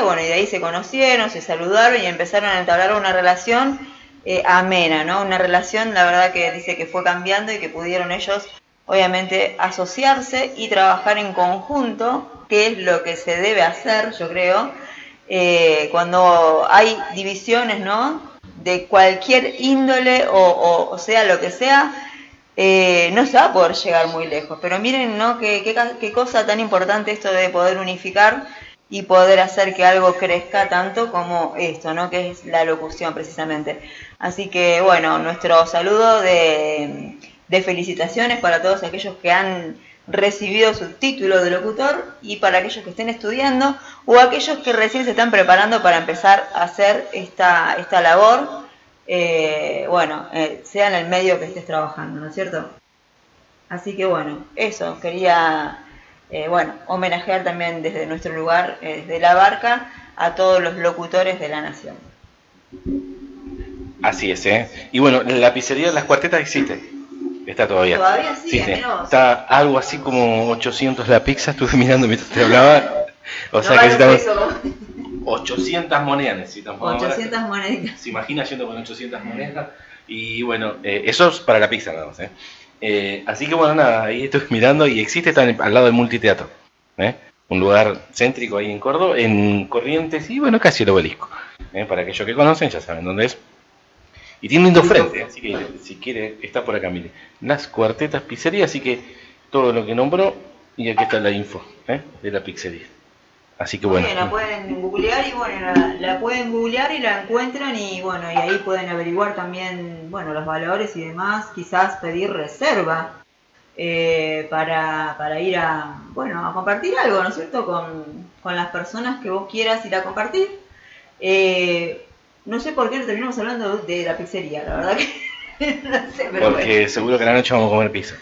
bueno, y de ahí se conocieron, se saludaron y empezaron a entablar una relación eh, amena, ¿no? Una relación, la verdad que dice que fue cambiando y que pudieron ellos, obviamente, asociarse y trabajar en conjunto, que es lo que se debe hacer, yo creo, eh, cuando hay divisiones, ¿no? De cualquier índole o, sea lo que sea, eh, no se va a poder llegar muy lejos. Pero miren, ¿no? Qué, qué cosa tan importante esto de poder unificar y poder hacer que algo crezca tanto como esto, ¿no? Que es la locución precisamente. Así que bueno, nuestro saludo de, felicitaciones para todos aquellos que han recibido su título de locutor y para aquellos que estén estudiando o aquellos que recién se están preparando para empezar a hacer esta, esta labor, eh, bueno, eh, sea en el medio que estés trabajando, ¿no es cierto? Así que bueno, eso, quería eh, bueno, homenajear también desde nuestro lugar, eh, desde la barca, a todos los locutores de la nación. Así es, ¿eh? Y bueno, la pizzería de las cuartetas existe. Está todavía. Todavía sí, Está algo así como 800 la pizza, estuve mirando mientras te hablaba. O sea que necesitamos... 800 monedas necesitamos. 800 monedas. Se imagina yendo con 800 monedas. Y bueno, eh, eso es para la pizza nada más, ¿eh? Eh, así que bueno, nada, ahí estoy mirando y existe, está al lado del multiteatro. ¿eh? Un lugar céntrico ahí en Córdoba, en Corrientes y bueno, casi el obelisco. ¿eh? Para aquellos que conocen ya saben dónde es. Y tiene un lindo frente, así que si quiere, está por acá, mire. Las cuartetas pizzería, así que todo lo que nombró y aquí está la info de la pizzería. Así que bueno. la pueden googlear y bueno, la, pueden googlear y la encuentran y bueno, y ahí pueden averiguar también, bueno, los valores y demás, quizás pedir reserva eh, para, para ir a, bueno, a compartir algo, ¿no es cierto? Con, las personas que vos quieras ir a compartir. Eh, no sé por qué terminamos hablando de la pizzería, la verdad que no sé, pero Porque seguro que la noche vamos a comer pizza.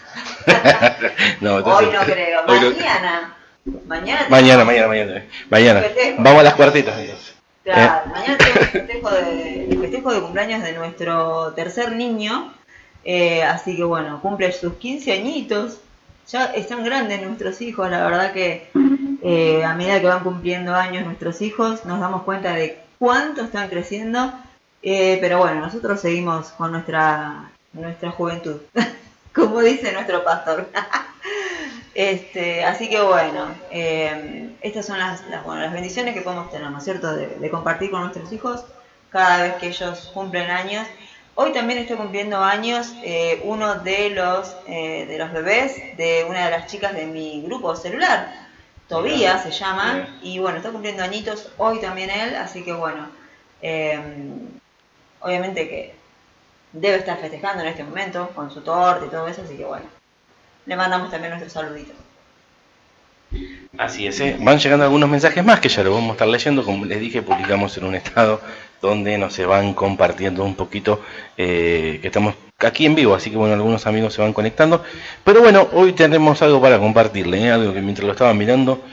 no, hoy no creo, mañana. Mañana, mañana, mañana, mañana, mañana. Vamos a las cuartitas. Claro, eh. mañana tenemos el festejo, de, festejo de cumpleaños de nuestro tercer niño. Eh, así que bueno, cumple sus 15 añitos. Ya están grandes nuestros hijos, la verdad que eh, a medida que van cumpliendo años nuestros hijos, nos damos cuenta de cuánto están creciendo. pero bueno, nosotros seguimos con nuestra, nuestra juventud, como dice nuestro pastor. Este, así que bueno, eh, estas son las, las, bendiciones que podemos tener, ¿no es cierto? De, compartir con nuestros hijos cada vez que ellos cumplen años. Hoy también estoy cumpliendo años eh, uno de los, eh, de los bebés de una de las chicas de mi grupo celular. Tobías se llama, y bueno, está cumpliendo añitos hoy también él, así que bueno, obviamente que debe estar festejando en este momento con su torta y todo eso, así que bueno le mandamos también nuestro saludito. Así es, ¿eh? van llegando algunos mensajes más que ya lo vamos a estar leyendo. Como les dije, publicamos en un estado donde nos se van compartiendo un poquito, eh, que estamos aquí en vivo, así que bueno, algunos amigos se van conectando. Pero bueno, hoy tenemos algo para compartirle, ¿eh? algo que mientras lo estaban mirando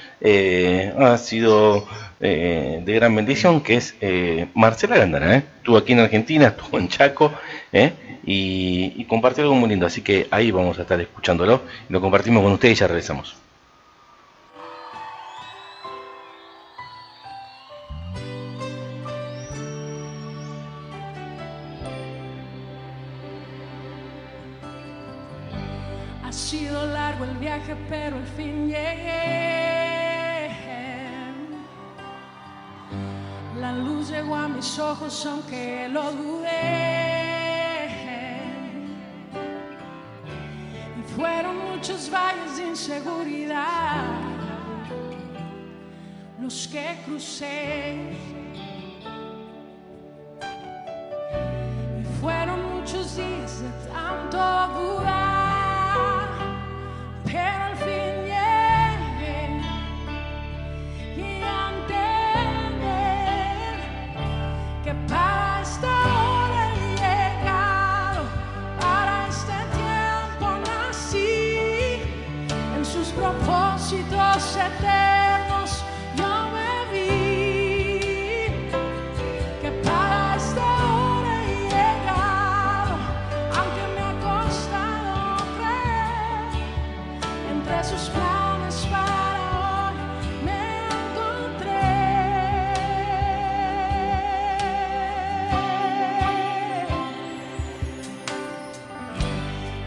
ha sido de gran bendición, que es Marcela Gandara. Estuvo aquí en Argentina, estuvo en Chaco, y, y compartió algo muy lindo. Así que ahí vamos a estar escuchándolo. Lo compartimos con ustedes y ya regresamos. Ha sido largo el viaje, pero al fin llegué. La luz llegó a mis ojos, aunque lo dudé. Fueron muchos valles de inseguridad los que crucé. Y fueron muchos días de tanto dudar, pero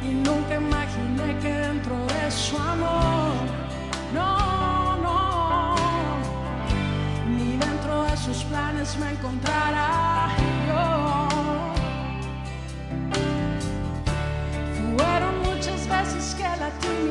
y nunca imaginé que dentro de su amor, no, no, ni dentro de sus planes me encontrará yo. Fueron muchas veces que la tuve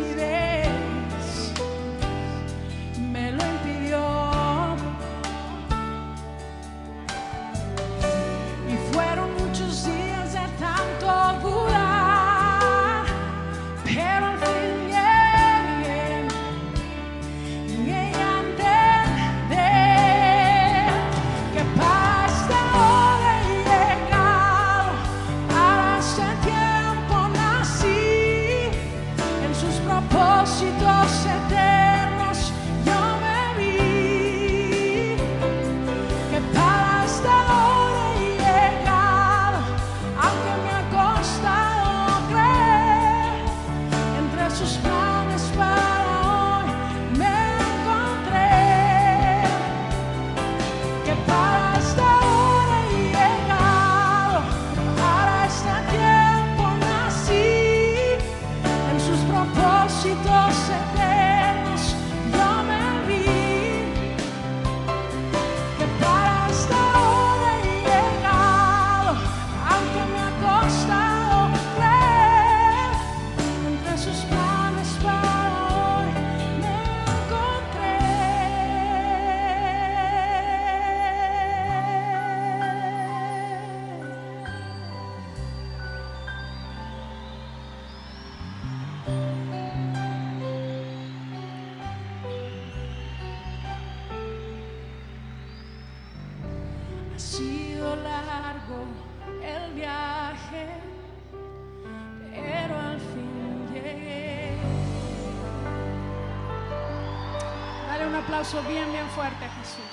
aplauso bien, bien fuerte a Jesús.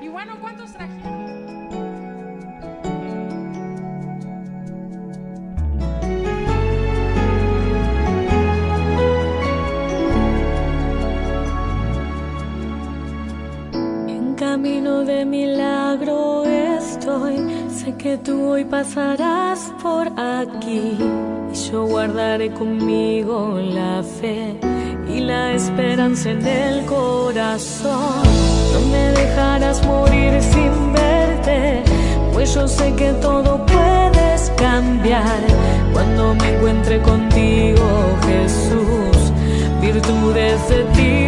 Y bueno, ¿cuántos trajeron? En camino de milagro estoy, sé que tú hoy pasarás por aquí yo guardaré conmigo la fe y la esperanza en el corazón. No me dejarás morir sin verte, pues yo sé que todo puedes cambiar cuando me encuentre contigo, Jesús. Virtudes de ti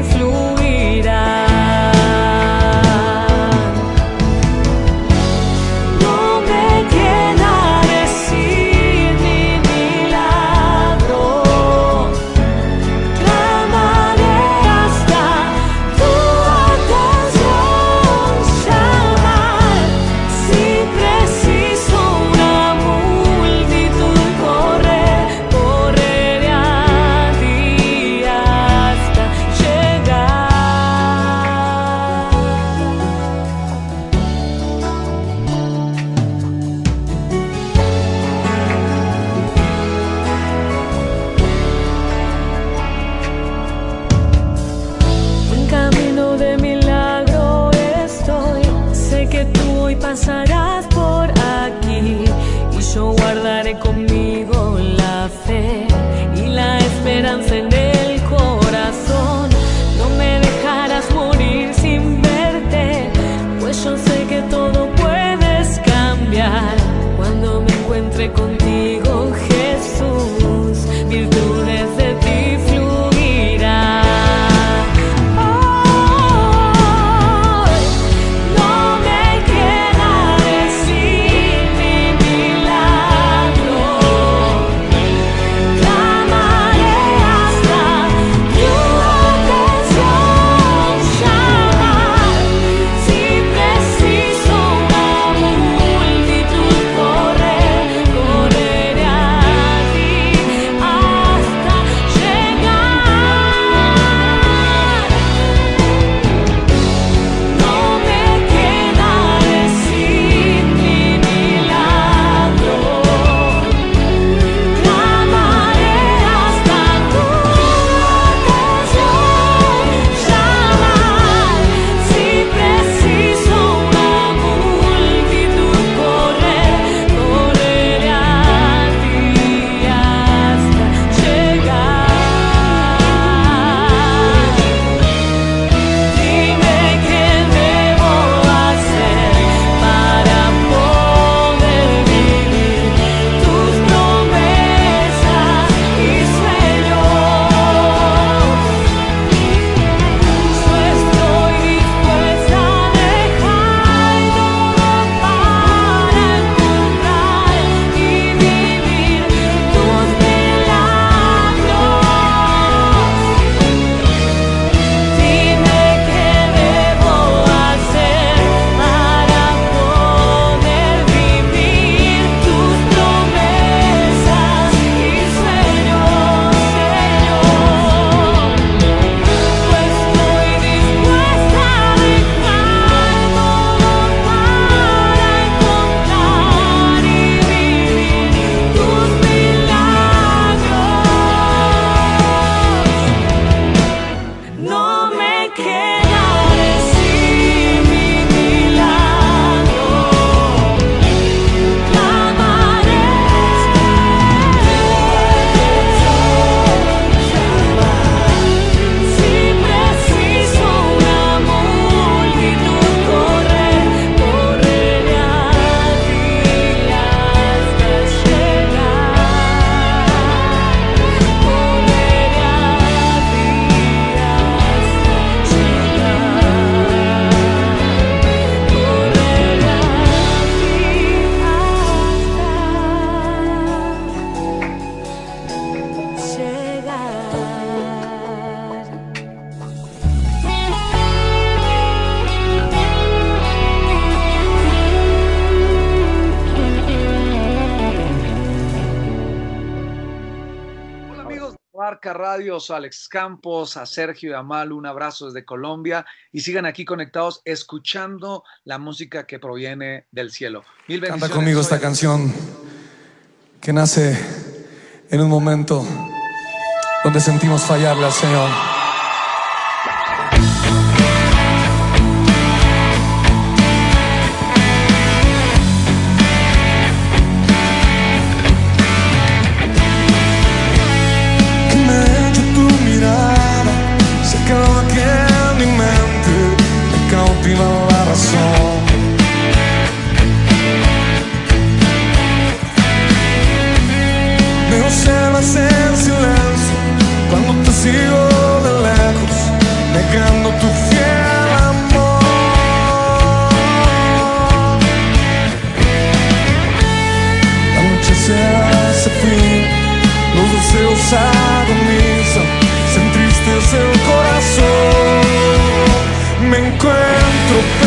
Marca Radios, a Alex Campos, a Sergio y a Malu, un abrazo desde Colombia y sigan aquí conectados escuchando la música que proviene del cielo. Mil Canta conmigo esta canción que nace en un momento donde sentimos fallarle al Señor. encontro.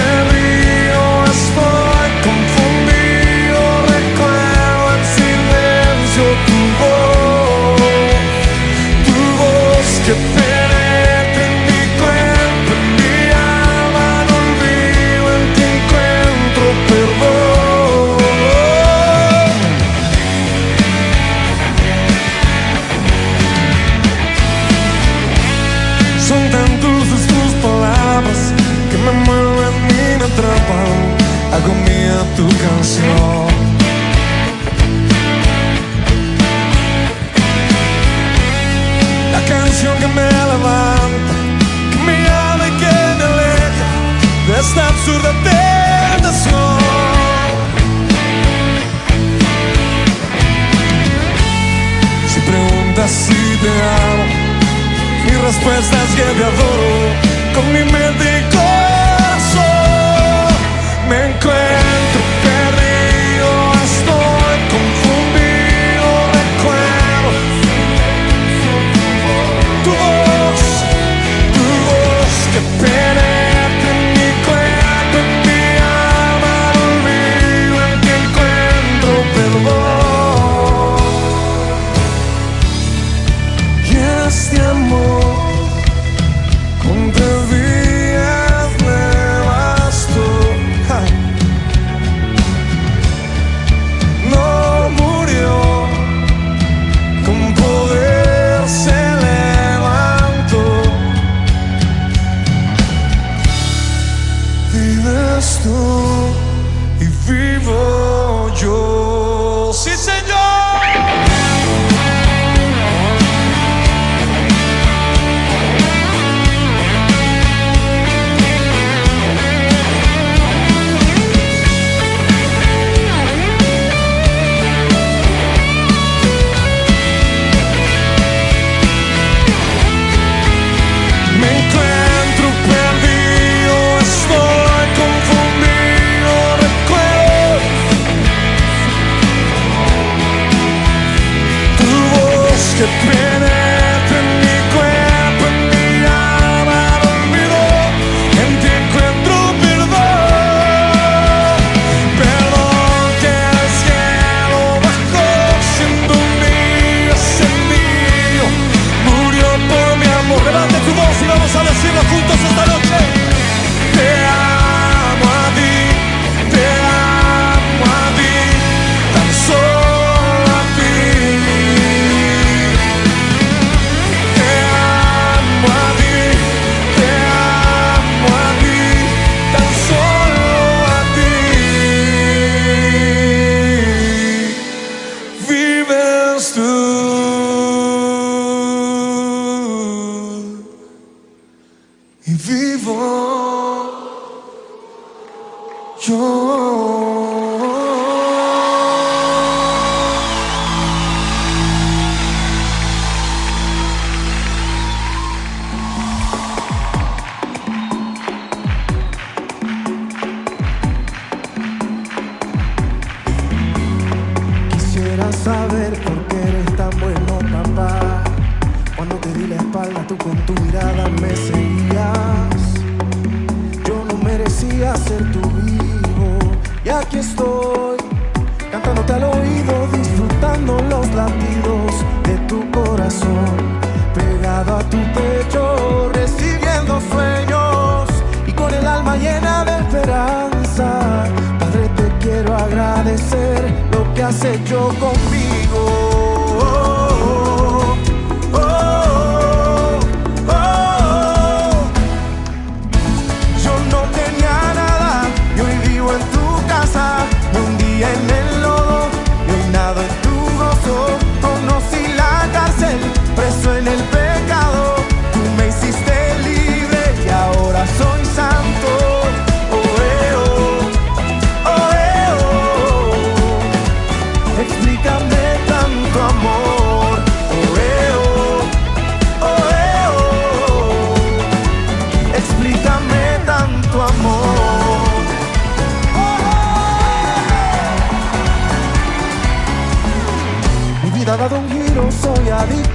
no.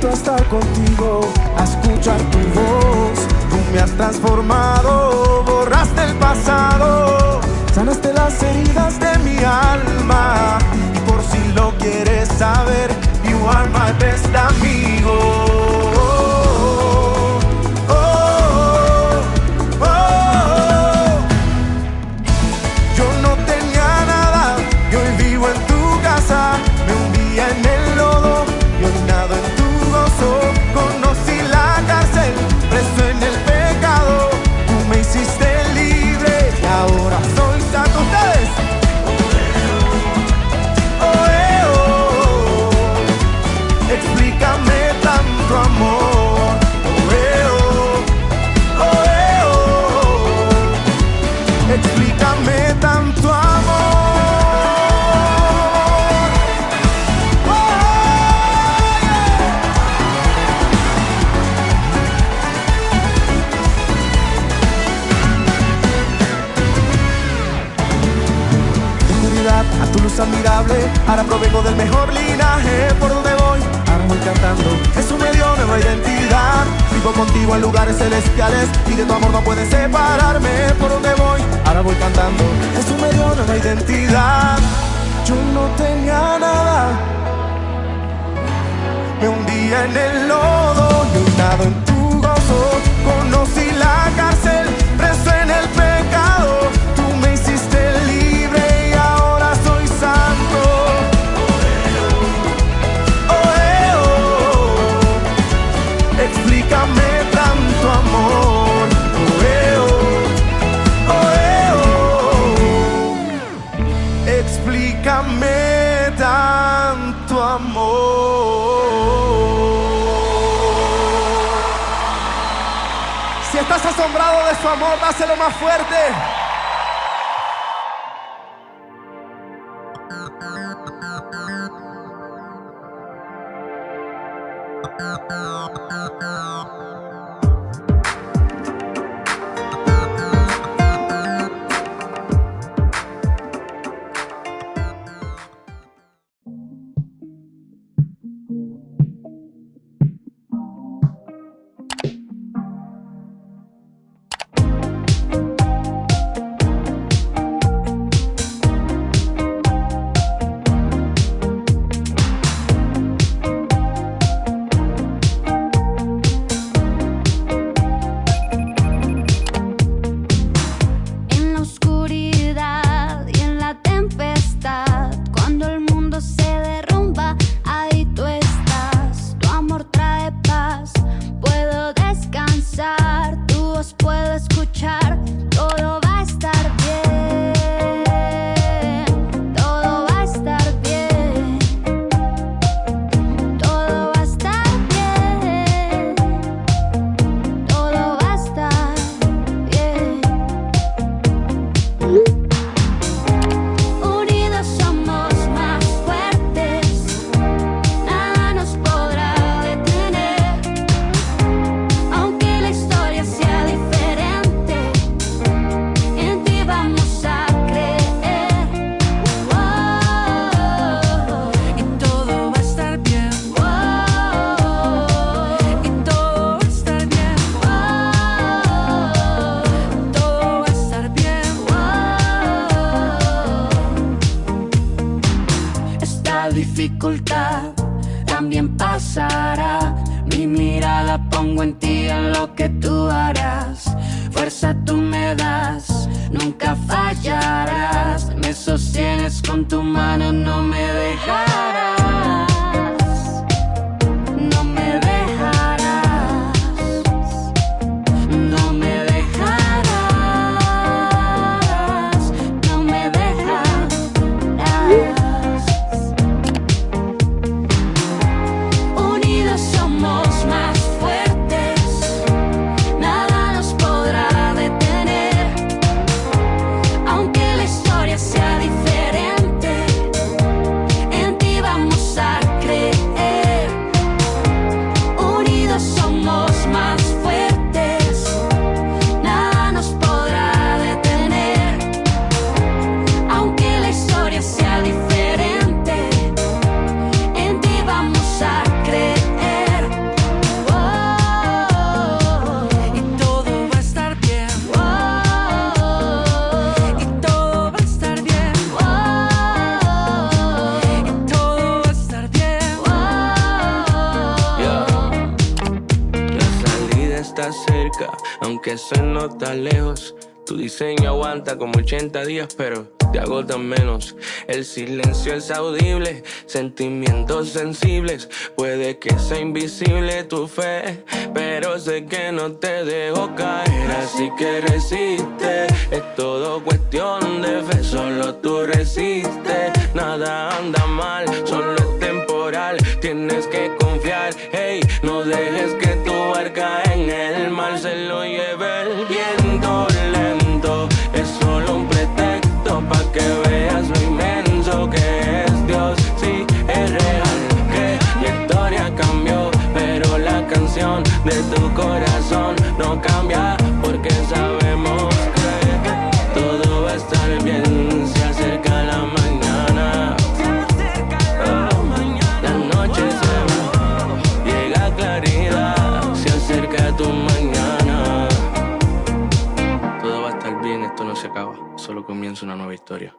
adicto a estar contigo, a escuchar tu voz. Tú me has transformado, borraste el pasado, sanaste las heridas de mi alma. Y por si lo quieres saber, you are my best amigo. Thank you. dificultad también pasará. Mi mirada pongo en ti en lo que tú harás. Fuerza tú me das, nunca fallarás. Me sostienes con tu mano, no me dejarás. Aunque se nota lejos. Tu diseño aguanta como 80 días, pero te agotan menos. El silencio es audible, sentimientos sensibles. Puede que sea invisible tu fe, pero sé que no te dejo caer. Así que resiste, es todo cuestión de fe. Solo tú resistes, nada anda mal, solo es temporal. Tienes que confiar, hey, no dejes que tu barca en el mar se lo lleve el viento lento. Es solo un pretexto para que veas lo inmenso que es Dios. Sí, es real que mi historia cambió, pero la canción de tu corazón no cambia porque sabemos comienza una nueva historia.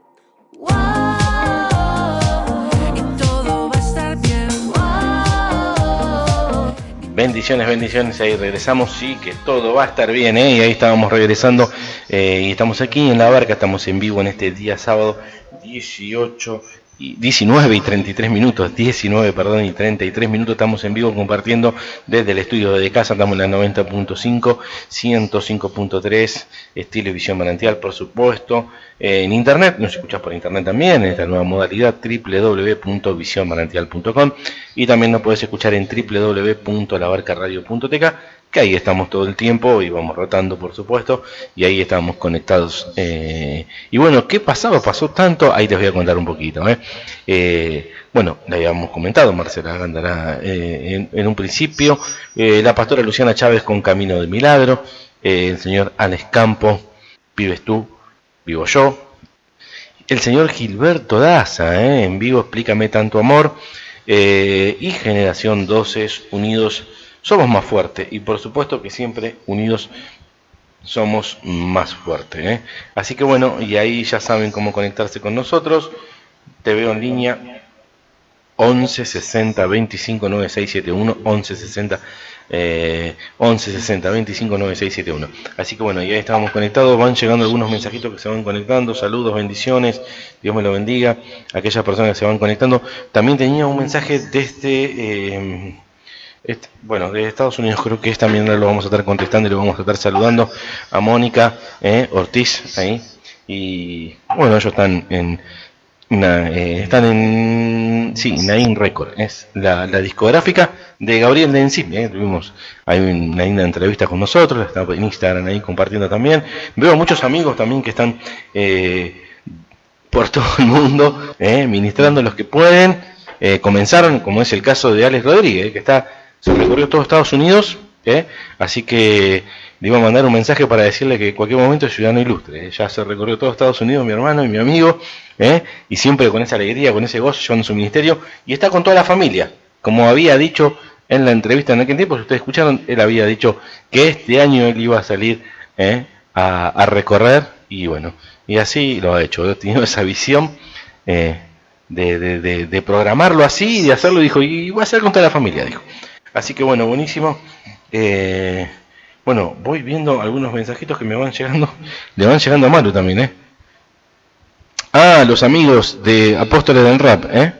Bendiciones, bendiciones, ahí regresamos, sí, que todo va a estar bien, ¿eh? y ahí estábamos regresando, eh, y estamos aquí en la barca, estamos en vivo en este día sábado 18 y 19 y 33 minutos, 19, perdón, y 33 minutos, estamos en vivo compartiendo desde el estudio de casa, estamos en la 90.5, 105.3, estilo Visión Manantial, por supuesto, eh, en internet, nos escuchas por internet también, en esta nueva modalidad, www.visionmanantial.com, y también nos puedes escuchar en www.labarcaradio.tk, que ahí estamos todo el tiempo y vamos rotando, por supuesto, y ahí estamos conectados. eh, y bueno, ¿qué pasaba? Pasó tanto, ahí les voy a contar un poquito. ¿eh? Eh, bueno, le habíamos comentado, Marcela Gándara, en, un principio, la pastora Luciana Chávez con Camino de Milagro, el señor Alex Campo, vives tú, vivo yo, el señor Gilberto Daza, en vivo, explícame tanto amor, y Generación 12, unidos somos más fuertes, y por supuesto que siempre unidos somos más fuertes. ¿eh? Así que bueno, y ahí ya saben cómo conectarse con nosotros, te veo en línea. 11 60 25 9671 11 60 eh, 11 60 25 9671 así que bueno ya estábamos conectados. Van llegando algunos mensajitos que se van conectando. Saludos bendiciones. Dios me lo bendiga. Aquellas personas que se van conectando. También tenía un mensaje desde eh, este- bueno, de Estados Unidos creo que es también lo vamos a estar contestando y lo vamos a estar saludando a Mónica eh, Ortiz ahí. Y bueno, ellos están en, eh, están en sí, Nain Record, es la, discográfica de Gabriel Denzim. Eh, tuvimos hay una linda entrevista con nosotros, está en Instagram ahí compartiendo también. Veo muchos amigos también que están eh, por todo el mundo, ministrando los que pueden. Comenzaron, como es el caso de Alex Rodríguez, que está se recorrió todo Estados Unidos, eh, así que le iba a mandar un mensaje para decirle que en cualquier momento es ciudadano ilustre. eh, ya se recorrió todo Estados Unidos, mi hermano y mi amigo, eh, y siempre con esa alegría, con ese gozo, llevando su ministerio, y está con toda la familia. Como había dicho en la entrevista en aquel tiempo, si ustedes escucharon, él había dicho que este año él iba a salir eh, a, recorrer, y bueno, y así lo ha hecho. Ha tenido esa visión. eh, de- de programarlo así y de hacerlo, dijo, y voy a hacer con toda la familia, dijo. Así que bueno, buenísimo. Eh, bueno, voy viendo algunos mensajitos que me van llegando. Le van llegando a Maru también, ¿eh? Ah, los amigos de Apóstoles del Rap, ¿eh?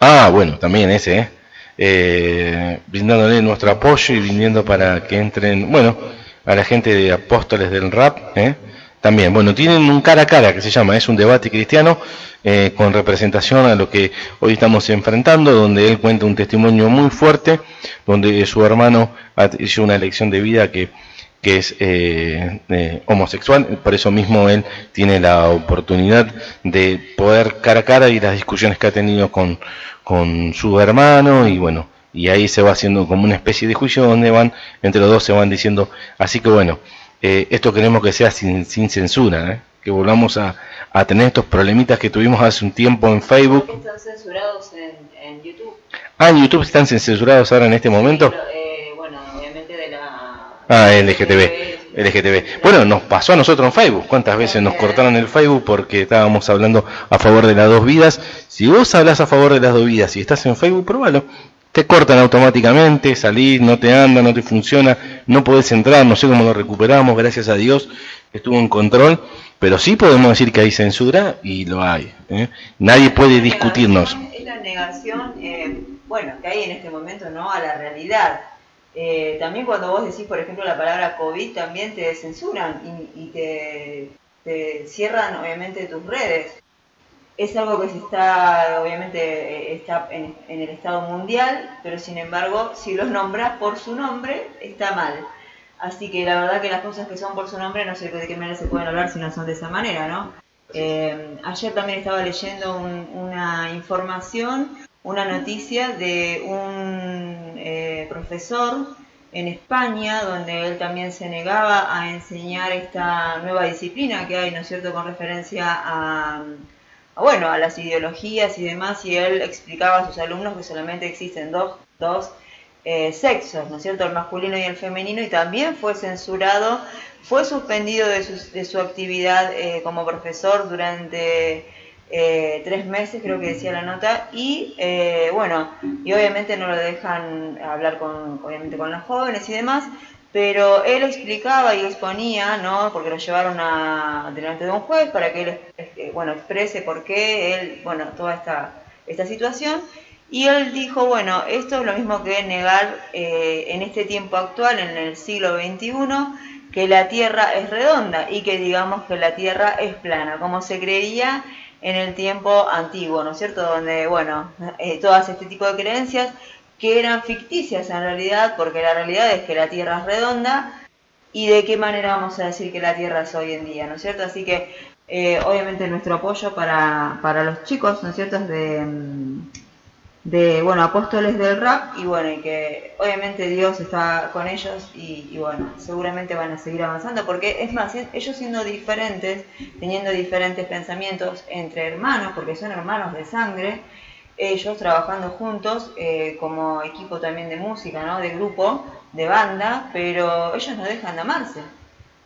Ah, bueno, también ese, ¿eh? eh brindándole nuestro apoyo y viniendo para que entren, bueno, a la gente de Apóstoles del Rap, ¿eh? También, bueno, tienen un cara a cara que se llama, es un debate cristiano eh, con representación a lo que hoy estamos enfrentando, donde él cuenta un testimonio muy fuerte, donde su hermano hizo una elección de vida que, es eh, homosexual, por eso mismo él tiene la oportunidad de poder cara a cara y las discusiones que ha tenido con, con su hermano y bueno, y ahí se va haciendo como una especie de juicio donde van, entre los dos se van diciendo, así que bueno, eh, esto queremos que sea sin, sin censura, ¿eh? que volvamos a, a, tener estos problemitas que tuvimos hace un tiempo en Facebook. Están censurados en, en YouTube. Ah, en YouTube están censurados ahora en este momento. eh, bueno, obviamente de la... Ah, LGTB. LGTB. Bueno, nos pasó a nosotros en Facebook. ¿Cuántas veces nos cortaron el Facebook porque estábamos hablando a favor de las dos vidas? Si vos hablas a favor de las dos vidas y estás en Facebook, probalo te cortan automáticamente, salís, no te anda, no te funciona, no podés entrar, no sé cómo lo recuperamos, gracias a Dios estuvo en control, pero sí podemos decir que hay censura y lo hay. ¿eh? Nadie puede discutirnos. Es la negación, eh, bueno, que hay en este momento, ¿no? A la realidad. Eh, también cuando vos decís, por ejemplo, la palabra COVID, también te censuran y, y te, te cierran, obviamente, tus redes es algo que se está, obviamente, eh, está en, el estado mundial, pero sin embargo, si los nombras por su nombre, está mal. Así que la verdad que las cosas que son por su nombre, no sé de qué manera se pueden hablar si no son de esa manera, ¿no? Eh, ayer también estaba leyendo una información, una noticia de un eh, profesor en España, donde él también se negaba a enseñar esta nueva disciplina que hay, ¿no es cierto?, con referencia a bueno, a las ideologías y demás, y él explicaba a sus alumnos que solamente existen dos, dos eh, sexos, ¿no es cierto?, el masculino y el femenino, y también fue censurado, fue suspendido de su, de su actividad eh, como profesor durante eh, tres meses, creo que decía la nota, y bueno, y obviamente no lo dejan hablar con, obviamente con los jóvenes y demás, pero él explicaba y exponía, ¿no? Porque lo llevaron a, delante de un juez para que él, este, bueno, exprese por qué él, bueno, toda esta, esta situación. Y él dijo, bueno, esto es lo mismo que negar eh, en este tiempo actual, en el siglo XXI, que la Tierra es redonda y que digamos que la Tierra es plana, como se creía en el tiempo antiguo, ¿no es cierto? Donde, bueno, eh, todas este tipo de creencias que eran ficticias en realidad, porque la realidad es que la Tierra es redonda, y de qué manera vamos a decir que la Tierra es hoy en día, ¿no es cierto? Así que eh, obviamente nuestro apoyo para, para los chicos, ¿no es cierto? De, de, bueno, apóstoles del rap, y bueno, y que obviamente Dios está con ellos, y, y bueno, seguramente van a seguir avanzando, porque es más, ellos siendo diferentes, teniendo diferentes pensamientos entre hermanos, porque son hermanos de sangre, ellos trabajando juntos eh, como equipo también de música, ¿no? De grupo, de banda, pero ellos no dejan de amarse.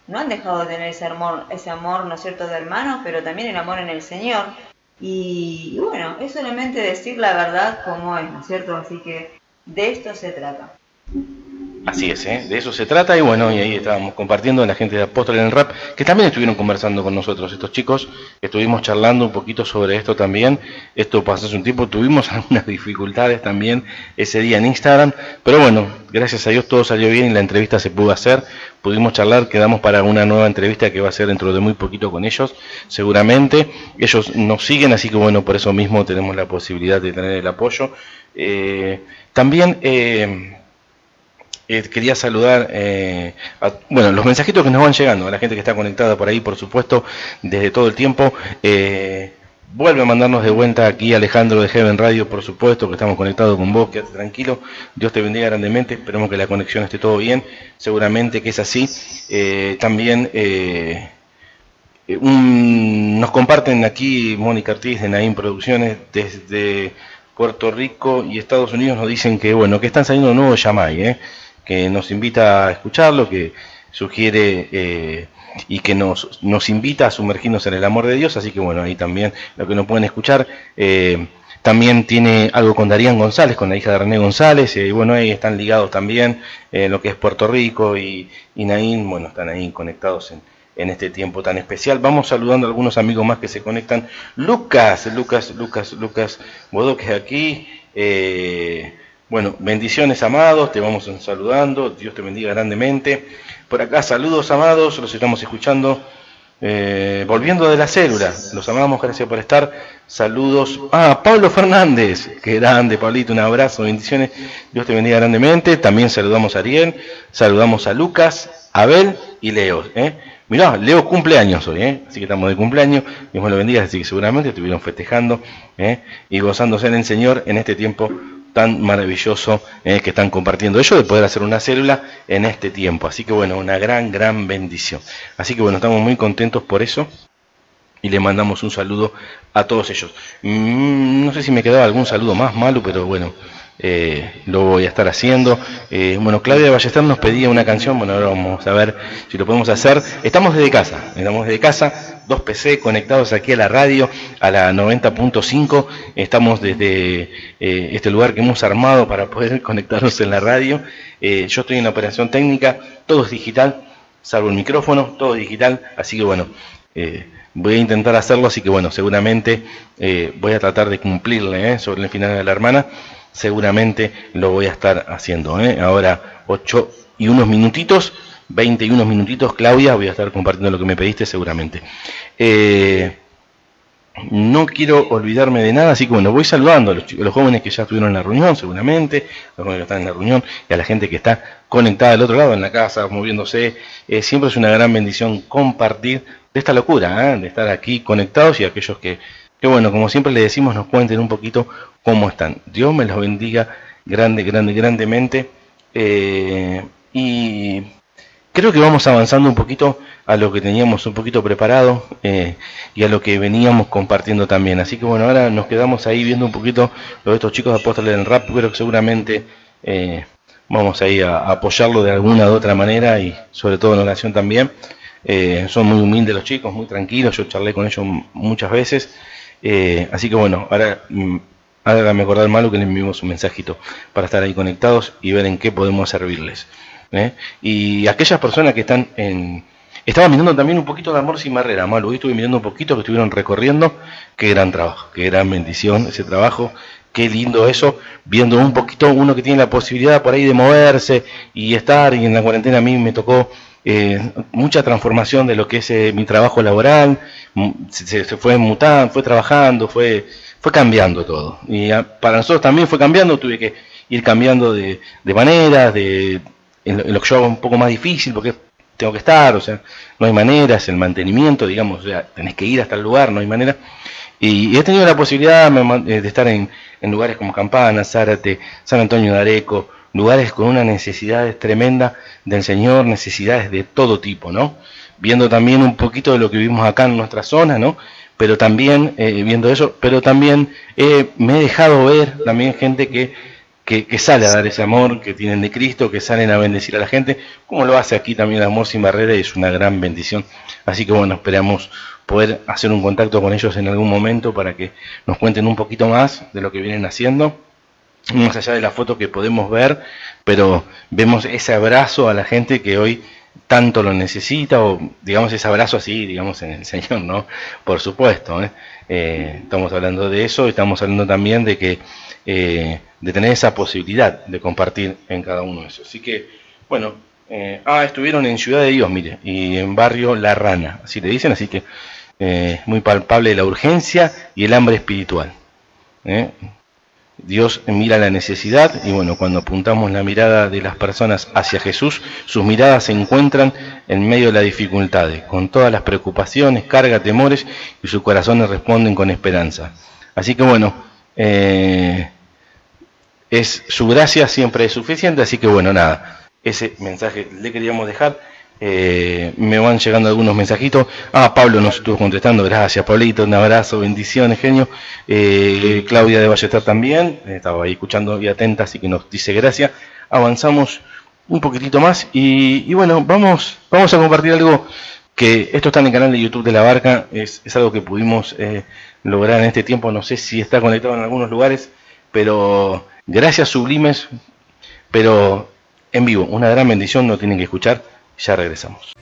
No han dejado de tener ese amor, ese amor, ¿no es cierto?, de hermanos, pero también el amor en el Señor. Y, y bueno, es solamente decir la verdad como es, ¿no es cierto? Así que de esto se trata. Así es, ¿eh? de eso se trata y bueno, y ahí estábamos compartiendo la gente de Apóstol en el Rap, que también estuvieron conversando con nosotros, estos chicos, estuvimos charlando un poquito sobre esto también, esto pasó hace un tiempo, tuvimos algunas dificultades también ese día en Instagram, pero bueno, gracias a Dios todo salió bien y la entrevista se pudo hacer, pudimos charlar, quedamos para una nueva entrevista que va a ser dentro de muy poquito con ellos, seguramente, ellos nos siguen, así que bueno, por eso mismo tenemos la posibilidad de tener el apoyo. Eh, también... Eh, eh, quería saludar, eh, a, bueno, los mensajitos que nos van llegando, a la gente que está conectada por ahí, por supuesto, desde todo el tiempo. Eh, vuelve a mandarnos de vuelta aquí Alejandro de Heaven Radio, por supuesto, que estamos conectados con vos, quédate tranquilo, Dios te bendiga grandemente, esperemos que la conexión esté todo bien, seguramente que es así. También nos comparten aquí Mónica Ortiz de Naim Producciones desde Puerto Rico y Estados Unidos nos dicen que bueno, que están saliendo nuevos Yamai, ¿eh? Que nos invita a escucharlo, que sugiere eh, y que nos, nos invita a sumergirnos en el amor de Dios, así que bueno, ahí también lo que nos pueden escuchar. Eh, también tiene algo con Darían González, con la hija de René González, y bueno, ahí están ligados también en lo que es Puerto Rico y, y Naín, bueno, están ahí conectados en, en este tiempo tan especial. Vamos saludando a algunos amigos más que se conectan. Lucas, Lucas, Lucas, Lucas Bodoque aquí. Eh, bueno, bendiciones amados, te vamos saludando, Dios te bendiga grandemente. Por acá, saludos amados, los estamos escuchando. Eh, volviendo de la célula, los amamos, gracias por estar. Saludos. Ah, Pablo Fernández, qué grande, Pablito, un abrazo, bendiciones. Dios te bendiga grandemente. También saludamos a Ariel, saludamos a Lucas, Abel y Leo. ¿eh? Mirá, Leo cumpleaños hoy, ¿eh? así que estamos de cumpleaños, Dios me lo bendiga, así que seguramente estuvieron festejando ¿eh? y gozándose en el Señor en este tiempo tan maravilloso ¿eh? que están compartiendo ellos de poder hacer una célula en este tiempo. Así que bueno, una gran, gran bendición. Así que bueno, estamos muy contentos por eso y le mandamos un saludo a todos ellos. Mm, no sé si me quedaba algún saludo más malo, pero bueno, eh, lo voy a estar haciendo. Eh, bueno, Claudia Ballester nos pedía una canción, bueno, ahora vamos a ver si lo podemos hacer. Estamos desde casa, estamos desde casa, dos PC conectados aquí a la radio, a la 90.5. Estamos desde eh, este lugar que hemos armado para poder conectarnos en la radio. yo estoy en la operación técnica, todo es digital, salvo el micrófono, todo digital, así que bueno. voy a intentar hacerlo, así que bueno, seguramente voy a tratar de cumplirle sobre el final de la hermana seguramente lo voy a estar haciendo. ¿eh? Ahora 8 y unos minutitos, 20 y unos minutitos, Claudia, voy a estar compartiendo lo que me pediste seguramente. Eh, no quiero olvidarme de nada, así que bueno, voy saludando a los, jóvenes que ya estuvieron en la reunión, seguramente, a los jóvenes que están en la reunión y a la gente que está conectada al otro lado, en la casa, moviéndose. Eh, siempre es una gran bendición compartir de esta locura, de estar aquí conectados y aquellos que que bueno, como siempre le decimos, nos cuenten un poquito cómo están. Dios me los bendiga grande, grande, grandemente. Eh, y creo que vamos avanzando un poquito a lo que teníamos un poquito preparado eh, y a lo que veníamos compartiendo también. Así que bueno, ahora nos quedamos ahí viendo un poquito lo de estos chicos de Apóstoles del Rap, pero que seguramente eh, vamos ahí a, a, apoyarlo de alguna u otra manera y sobre todo en oración también. son muy humildes los chicos, muy tranquilos, yo charlé con ellos muchas veces eh, así que bueno, ahora mm, hágame acordar malo que le enviamos un mensajito para estar ahí conectados y ver en qué podemos servirles. ¿Eh? Y aquellas personas que están en... Estaba mirando también un poquito de Amor sin Barrera, malo, hoy estuve mirando un poquito que estuvieron recorriendo, qué gran trabajo, qué gran bendición ese trabajo, qué lindo eso, viendo un poquito uno que tiene la posibilidad por ahí de moverse y estar, y en la cuarentena a mí me tocó eh, mucha transformación de lo que es eh, mi trabajo laboral, se, fue mutando, fue trabajando, fue, fue cambiando todo. Y para nosotros también fue cambiando, tuve que ir cambiando de, de maneras, de, en lo, que yo hago un poco más difícil, porque tengo que estar, o sea, no hay maneras, el mantenimiento, digamos, o sea, tenés que ir hasta el lugar, no hay manera. Y, he tenido la posibilidad eh, de estar en, lugares como Campana, Zárate, San Antonio de Areco, lugares con una necesidad tremenda del Señor, necesidades de todo tipo, ¿no? Viendo también un poquito de lo que vivimos acá en nuestra zona, ¿no? Pero también, eh, viendo eso, pero también eh, me he dejado ver también gente que, que, que, sale a dar ese amor que tienen de Cristo, que salen a bendecir a la gente, como lo hace aquí también Amor Sin Barrera, y es una gran bendición. Así que bueno, esperamos poder hacer un contacto con ellos en algún momento para que nos cuenten un poquito más de lo que vienen haciendo más allá de la foto que podemos ver, pero vemos ese abrazo a la gente que hoy tanto lo necesita, o digamos ese abrazo así, digamos, en el Señor, ¿no? Por supuesto, ¿eh? Eh, estamos hablando de eso, estamos hablando también de que, eh, de tener esa posibilidad de compartir en cada uno de esos. Así que, bueno, ah, estuvieron en Ciudad de Dios, mire, y en barrio La Rana, así le dicen, así que muy palpable la urgencia y el hambre espiritual. Dios mira la necesidad y bueno, cuando apuntamos la mirada de las personas hacia Jesús, sus miradas se encuentran en medio de las dificultades, con todas las preocupaciones, carga, temores y sus corazones responden con esperanza. Así que bueno, eh, es su gracia siempre es suficiente, así que bueno, nada, ese mensaje le queríamos dejar. Eh, me van llegando algunos mensajitos. Ah, Pablo nos estuvo contestando. Gracias, Pablito. Un abrazo, bendiciones, genio. Eh, Claudia de Ballester también. Estaba ahí escuchando y atenta, así que nos dice gracias. Avanzamos un poquitito más y, bueno, vamos, vamos a compartir algo que esto está en el canal de YouTube de La Barca. Es, es algo que pudimos eh, lograr en este tiempo. No sé si está conectado en algunos lugares, pero gracias sublimes, pero en vivo. Una gran bendición, no tienen que escuchar ya regresamos.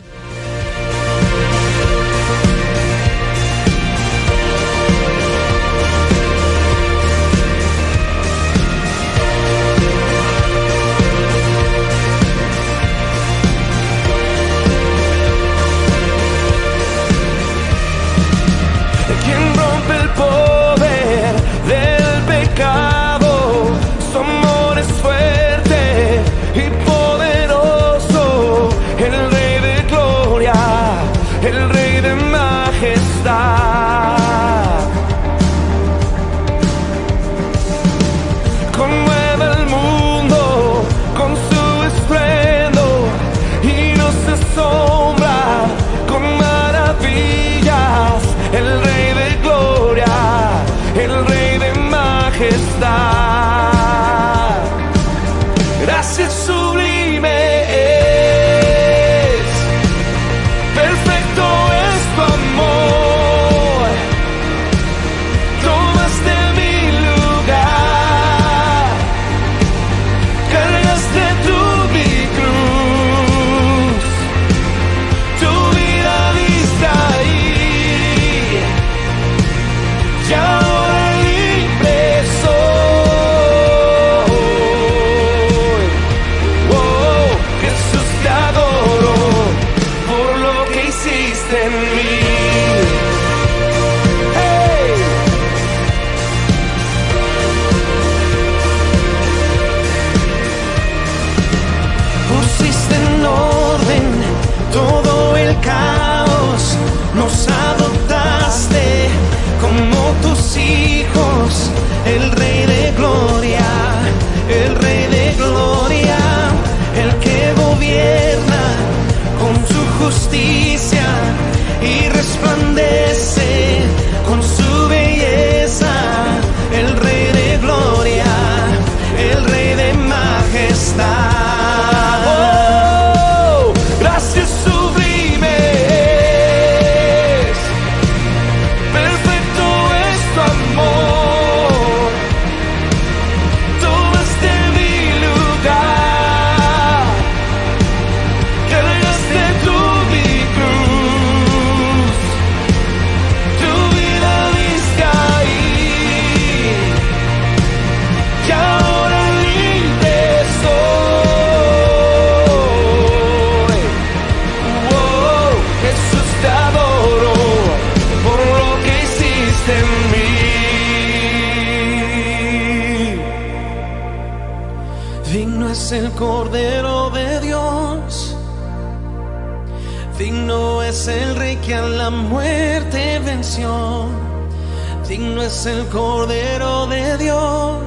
es el Cordero de Dios,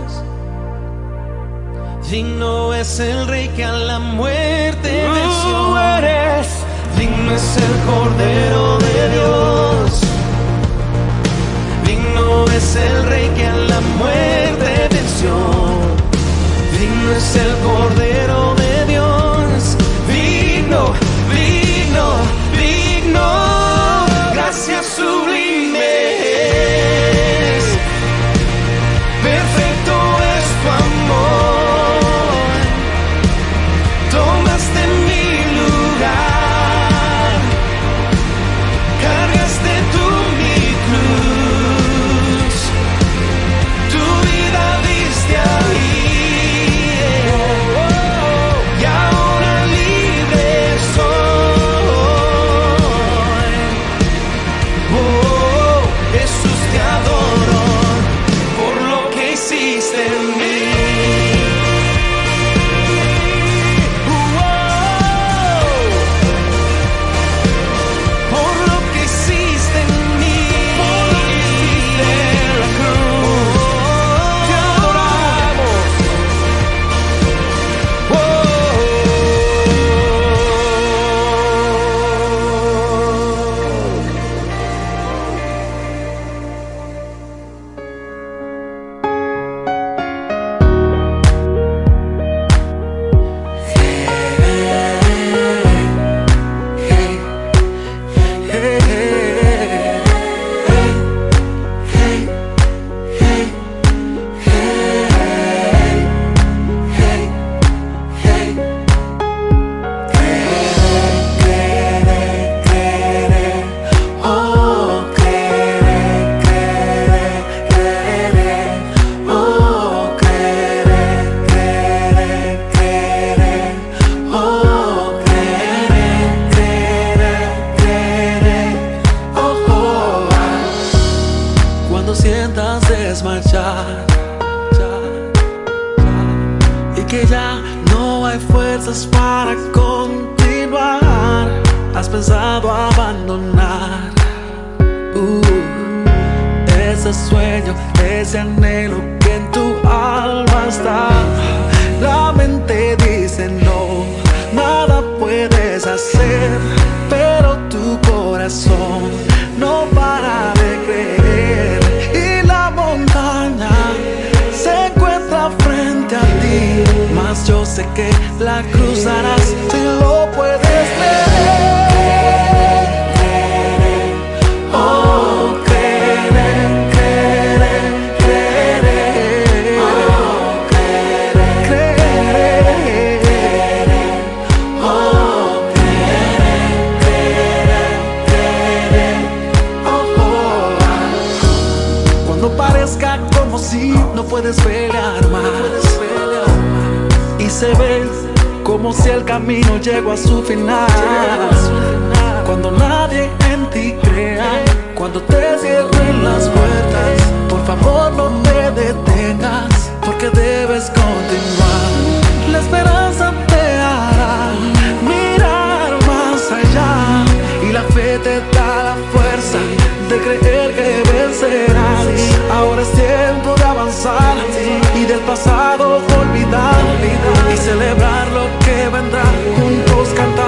digno es el Rey que a la muerte venció. Digno es el Cordero intentas desmayar y que ya no hay fuerzas para continuar. Has pensado abandonar uh, ese sueño, ese anhelo que en tu alma está. La mente dice no, nada puedes hacer, pero tu corazón sé que la cruzarás si lo puedes ver. si el camino llegó a su final. Cuando nadie en ti crea, cuando te cierren las puertas, por favor no te detengas, porque debes continuar. La esperanza te hará mirar más allá y la fe te da la fuerza de creer que vencerás. Ahora es tiempo de avanzar el pasado olvidar y celebrar lo que vendrá. Juntos cantar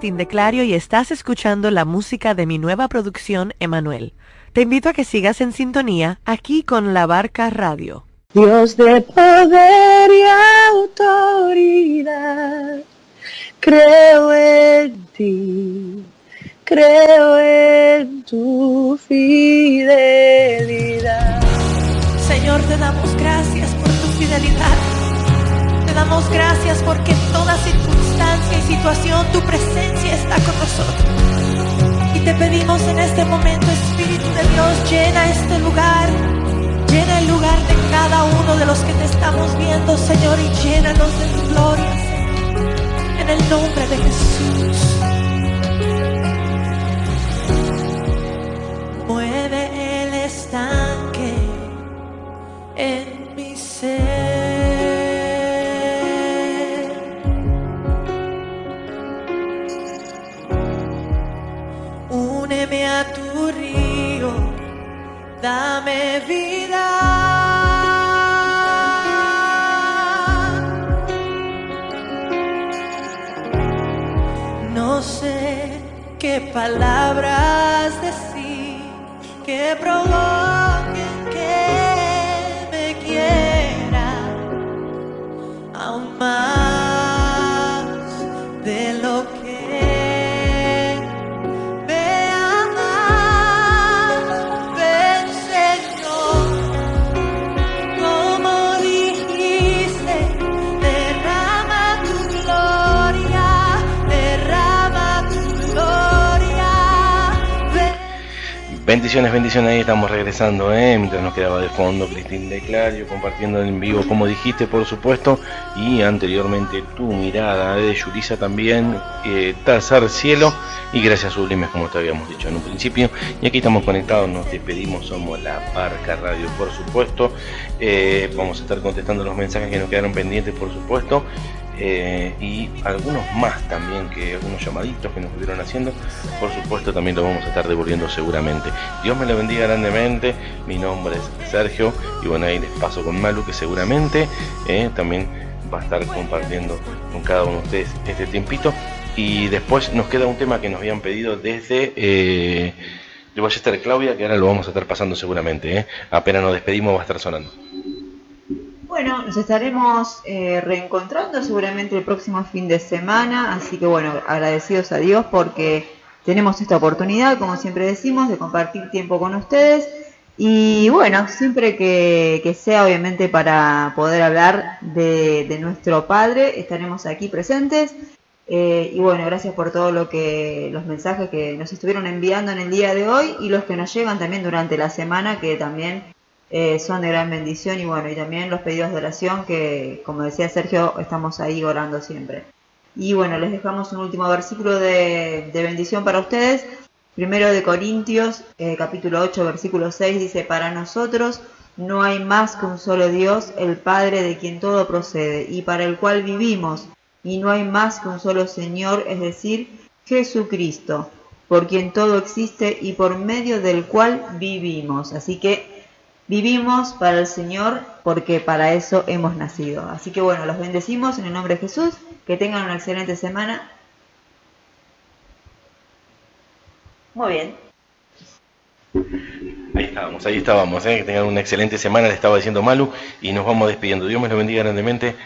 De Clario y estás escuchando la música de mi nueva producción, Emanuel. Te invito a que sigas en sintonía aquí con La Barca Radio. Dios de poder y autoridad, creo en ti, creo en tu fidelidad. Señor, te damos gracias por tu fidelidad. Damos gracias porque en toda circunstancia y situación tu presencia está con nosotros. Y te pedimos en este momento, Espíritu de Dios, llena este lugar. Llena el lugar de cada uno de los que te estamos viendo, Señor, y llénanos de tu gloria. En el nombre de Jesús. Mueve el estanque en mi ser. Tu río, dame vida. No sé qué palabras decir que provoquen Bendiciones, bendiciones, ahí estamos regresando, ¿eh? mientras nos quedaba de fondo Cristín de Clario compartiendo en vivo, como dijiste, por supuesto, y anteriormente tu mirada de Yurisa también, eh, Tercer Cielo y Gracias Sublimes, como te habíamos dicho en un principio. Y aquí estamos conectados, nos despedimos, somos la Barca Radio, por supuesto. Eh, vamos a estar contestando los mensajes que nos quedaron pendientes, por supuesto. Eh, y algunos más también, que algunos llamaditos que nos estuvieron haciendo, por supuesto también lo vamos a estar devolviendo seguramente. Dios me lo bendiga grandemente, mi nombre es Sergio y bueno ahí les paso con Malu que seguramente eh, también va a estar compartiendo con cada uno de ustedes este tiempito y después nos queda un tema que nos habían pedido desde eh, de Ballester Claudia que ahora lo vamos a estar pasando seguramente, eh. apenas nos despedimos va a estar sonando. Bueno, nos estaremos eh, reencontrando seguramente el próximo fin de semana, así que bueno, agradecidos a Dios porque tenemos esta oportunidad, como siempre decimos, de compartir tiempo con ustedes y bueno, siempre que, sea obviamente para poder hablar de, de nuestro Padre, estaremos aquí presentes. Eh, y bueno, gracias por todo lo que los mensajes que nos estuvieron enviando en el día de hoy y los que nos llegan también durante la semana que también eh, son de gran bendición y bueno, y también los pedidos de oración que como decía Sergio, estamos ahí orando siempre. Y bueno, les dejamos un último versículo de, de bendición para ustedes. Primero de Corintios, eh, capítulo 8, versículo 6, dice, para nosotros no hay más que un solo Dios, el Padre de quien todo procede, y para el cual vivimos, y no hay más que un solo Señor, es decir, Jesucristo, por quien todo existe y por medio del cual vivimos. Así que vivimos para el Señor porque para eso hemos nacido. Así que bueno, los bendecimos en el nombre de Jesús, que tengan una excelente semana. Muy bien. Ahí estábamos, ahí estábamos, ¿eh? que tengan una excelente semana, le estaba diciendo Malu, y nos vamos despidiendo. Dios me lo bendiga grandemente.